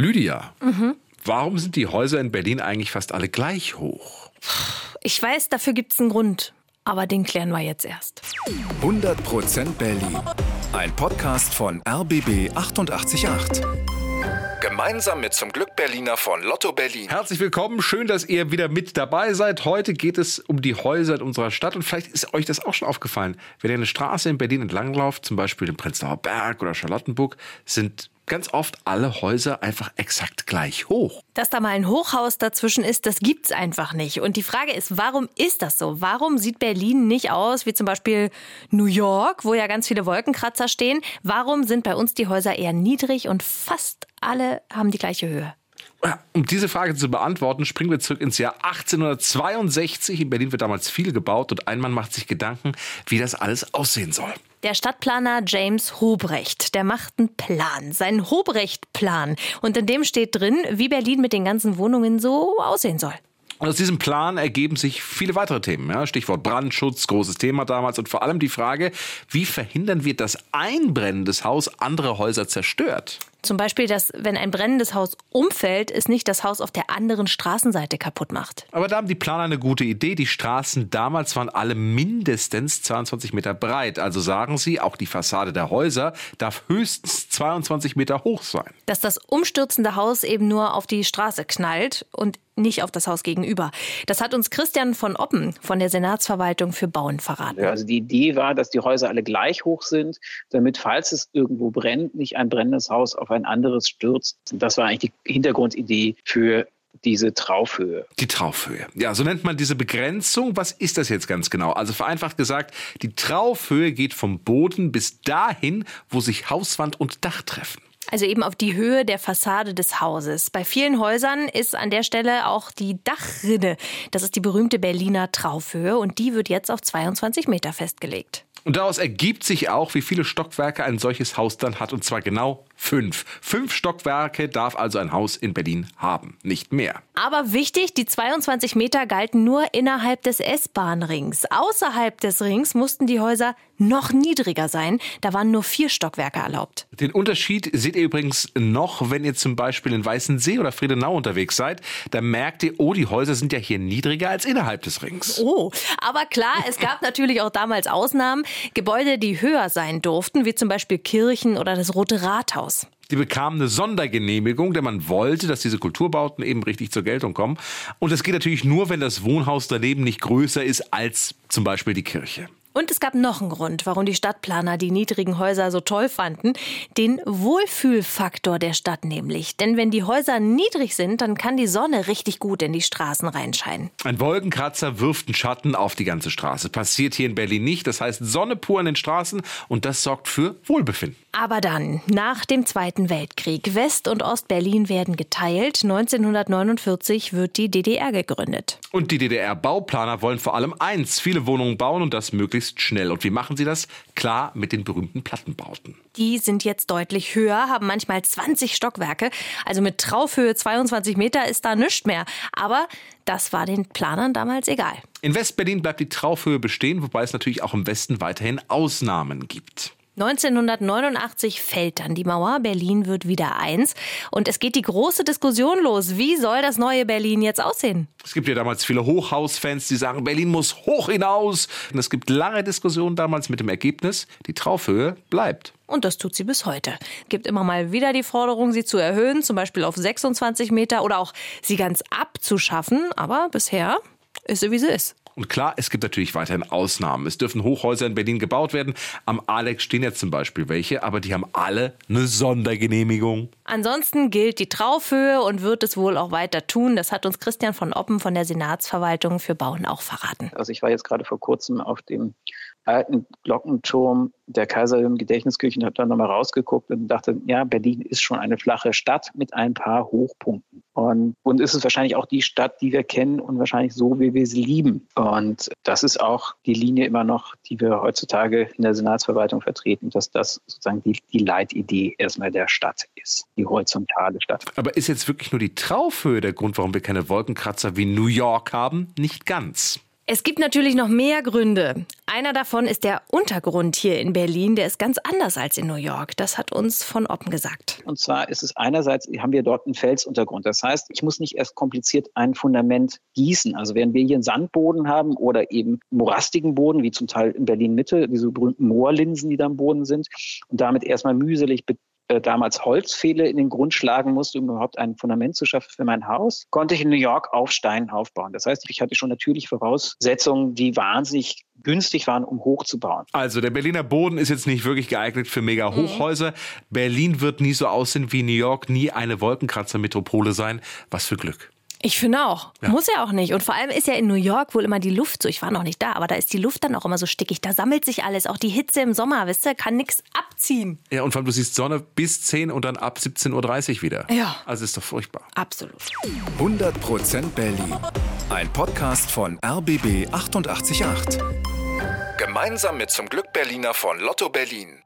Lydia, mhm. warum sind die Häuser in Berlin eigentlich fast alle gleich hoch? Ich weiß, dafür gibt es einen Grund. Aber den klären wir jetzt erst. 100% Berlin. Ein Podcast von RBB 888. Gemeinsam mit zum Glück Berliner von Lotto Berlin. Herzlich willkommen, schön, dass ihr wieder mit dabei seid. Heute geht es um die Häuser in unserer Stadt und vielleicht ist euch das auch schon aufgefallen. Wenn ihr eine Straße in Berlin entlanglauft, zum Beispiel im Prenzlauer Berg oder Charlottenburg, sind ganz oft alle Häuser einfach exakt gleich hoch. Dass da mal ein Hochhaus dazwischen ist, das gibt's einfach nicht. Und die Frage ist, warum ist das so? Warum sieht Berlin nicht aus wie zum Beispiel New York, wo ja ganz viele Wolkenkratzer stehen? Warum sind bei uns die Häuser eher niedrig und fast alle haben die gleiche Höhe? Um diese Frage zu beantworten, springen wir zurück ins Jahr 1862. In Berlin wird damals viel gebaut und ein Mann macht sich Gedanken, wie das alles aussehen soll. Der Stadtplaner James Hobrecht, der macht einen Plan, seinen Hobrecht-Plan. Und in dem steht drin, wie Berlin mit den ganzen Wohnungen so aussehen soll. Und aus diesem Plan ergeben sich viele weitere Themen. Ja? Stichwort Brandschutz, großes Thema damals. Und vor allem die Frage, wie verhindern wir, dass ein brennendes Haus andere Häuser zerstört? Zum Beispiel, dass wenn ein brennendes Haus umfällt, es nicht das Haus auf der anderen Straßenseite kaputt macht. Aber da haben die Planer eine gute Idee. Die Straßen damals waren alle mindestens 22 Meter breit. Also sagen sie, auch die Fassade der Häuser darf höchstens 22 Meter hoch sein. Dass das umstürzende Haus eben nur auf die Straße knallt und nicht auf das Haus gegenüber. Das hat uns Christian von Oppen von der Senatsverwaltung für Bauen verraten. Also die Idee war, dass die Häuser alle gleich hoch sind, damit, falls es irgendwo brennt, nicht ein brennendes Haus auf ein anderes stürzt. Das war eigentlich die Hintergrundidee für diese Traufhöhe. Die Traufhöhe. Ja, so nennt man diese Begrenzung. Was ist das jetzt ganz genau? Also vereinfacht gesagt, die Traufhöhe geht vom Boden bis dahin, wo sich Hauswand und Dach treffen. Also eben auf die Höhe der Fassade des Hauses. Bei vielen Häusern ist an der Stelle auch die Dachrinne. Das ist die berühmte Berliner Traufhöhe und die wird jetzt auf 22 Meter festgelegt. Und daraus ergibt sich auch, wie viele Stockwerke ein solches Haus dann hat, und zwar genau fünf. Fünf Stockwerke darf also ein Haus in Berlin haben, nicht mehr. Aber wichtig, die 22 Meter galten nur innerhalb des S-Bahn-Rings. Außerhalb des Rings mussten die Häuser noch niedriger sein. Da waren nur vier Stockwerke erlaubt. Den Unterschied seht ihr übrigens noch, wenn ihr zum Beispiel in Weißensee oder Friedenau unterwegs seid. Da merkt ihr, oh, die Häuser sind ja hier niedriger als innerhalb des Rings. Oh, aber klar, es gab natürlich auch damals Ausnahmen. Gebäude, die höher sein durften, wie zum Beispiel Kirchen oder das Rote Rathaus. Die bekamen eine Sondergenehmigung, denn man wollte, dass diese Kulturbauten eben richtig zur Geltung kommen. Und das geht natürlich nur, wenn das Wohnhaus daneben nicht größer ist als zum Beispiel die Kirche. Und es gab noch einen Grund, warum die Stadtplaner die niedrigen Häuser so toll fanden. Den Wohlfühlfaktor der Stadt nämlich. Denn wenn die Häuser niedrig sind, dann kann die Sonne richtig gut in die Straßen reinscheinen. Ein Wolkenkratzer wirft einen Schatten auf die ganze Straße. Passiert hier in Berlin nicht. Das heißt Sonne pur in den Straßen und das sorgt für Wohlbefinden. Aber dann, nach dem Zweiten Weltkrieg, West- und Ostberlin werden geteilt. 1949 wird die DDR gegründet. Und die DDR-Bauplaner wollen vor allem eins, viele Wohnungen bauen und das möglichst schnell. Und wie machen sie das? Klar, mit den berühmten Plattenbauten. Die sind jetzt deutlich höher, haben manchmal 20 Stockwerke. Also mit Traufhöhe 22 Meter ist da nichts mehr. Aber das war den Planern damals egal. In Westberlin bleibt die Traufhöhe bestehen, wobei es natürlich auch im Westen weiterhin Ausnahmen gibt. 1989 fällt dann die Mauer, Berlin wird wieder eins und es geht die große Diskussion los. Wie soll das neue Berlin jetzt aussehen? Es gibt ja damals viele Hochhausfans, die sagen, Berlin muss hoch hinaus. Und es gibt lange Diskussionen damals mit dem Ergebnis, die Traufhöhe bleibt. Und das tut sie bis heute. Gibt immer mal wieder die Forderung, sie zu erhöhen, zum Beispiel auf 26 Meter oder auch sie ganz abzuschaffen. Aber bisher ist sie, wie sie ist. Und klar, es gibt natürlich weiterhin Ausnahmen. Es dürfen Hochhäuser in Berlin gebaut werden. Am Alex stehen jetzt zum Beispiel welche, aber die haben alle eine Sondergenehmigung. Ansonsten gilt die Traufhöhe und wird es wohl auch weiter tun. Das hat uns Christian von Oppen von der Senatsverwaltung für Bauen auch verraten. Also ich war jetzt gerade vor kurzem auf dem alten Glockenturm der Kaiserlichen Gedächtniskirche und habe dann nochmal rausgeguckt und dachte, ja, Berlin ist schon eine flache Stadt mit ein paar Hochpunkten. Und, und ist es wahrscheinlich auch die Stadt, die wir kennen und wahrscheinlich so, wie wir sie lieben. Und das ist auch die Linie immer noch, die wir heutzutage in der Senatsverwaltung vertreten, dass das sozusagen die, die Leitidee erstmal der Stadt ist, die horizontale Stadt. Aber ist jetzt wirklich nur die Traufhöhe der Grund, warum wir keine Wolkenkratzer wie New York haben? Nicht ganz. Es gibt natürlich noch mehr Gründe. Einer davon ist der Untergrund hier in Berlin. Der ist ganz anders als in New York. Das hat uns von Oppen gesagt. Und zwar ist es einerseits, haben wir dort einen Felsuntergrund. Das heißt, ich muss nicht erst kompliziert ein Fundament gießen. Also während wir hier einen Sandboden haben oder eben morastigen Boden, wie zum Teil in Berlin Mitte, diese berühmten Moorlinsen, die da am Boden sind, und damit erstmal mühselig äh, damals Holzpfähle in den Grund schlagen musste, um überhaupt ein Fundament zu schaffen für mein Haus, konnte ich in New York auf Stein aufbauen. Das heißt, ich hatte schon natürlich Voraussetzungen, die wahnsinnig günstig waren, um hochzubauen. Also der Berliner Boden ist jetzt nicht wirklich geeignet für Mega-Hochhäuser. Mhm. Berlin wird nie so aussehen wie New York, nie eine Wolkenkratzer-Metropole sein. Was für Glück. Ich finde auch. Ja. Muss ja auch nicht. Und vor allem ist ja in New York wohl immer die Luft so. Ich war noch nicht da, aber da ist die Luft dann auch immer so stickig. Da sammelt sich alles. Auch die Hitze im Sommer, wisst ihr, kann nichts abziehen. Ja, und vor allem du siehst Sonne bis 10 und dann ab 17.30 Uhr wieder. Ja. Also ist doch furchtbar. Absolut. 100% Berlin. Ein Podcast von RBB 888. Gemeinsam mit zum Glück Berliner von Lotto Berlin.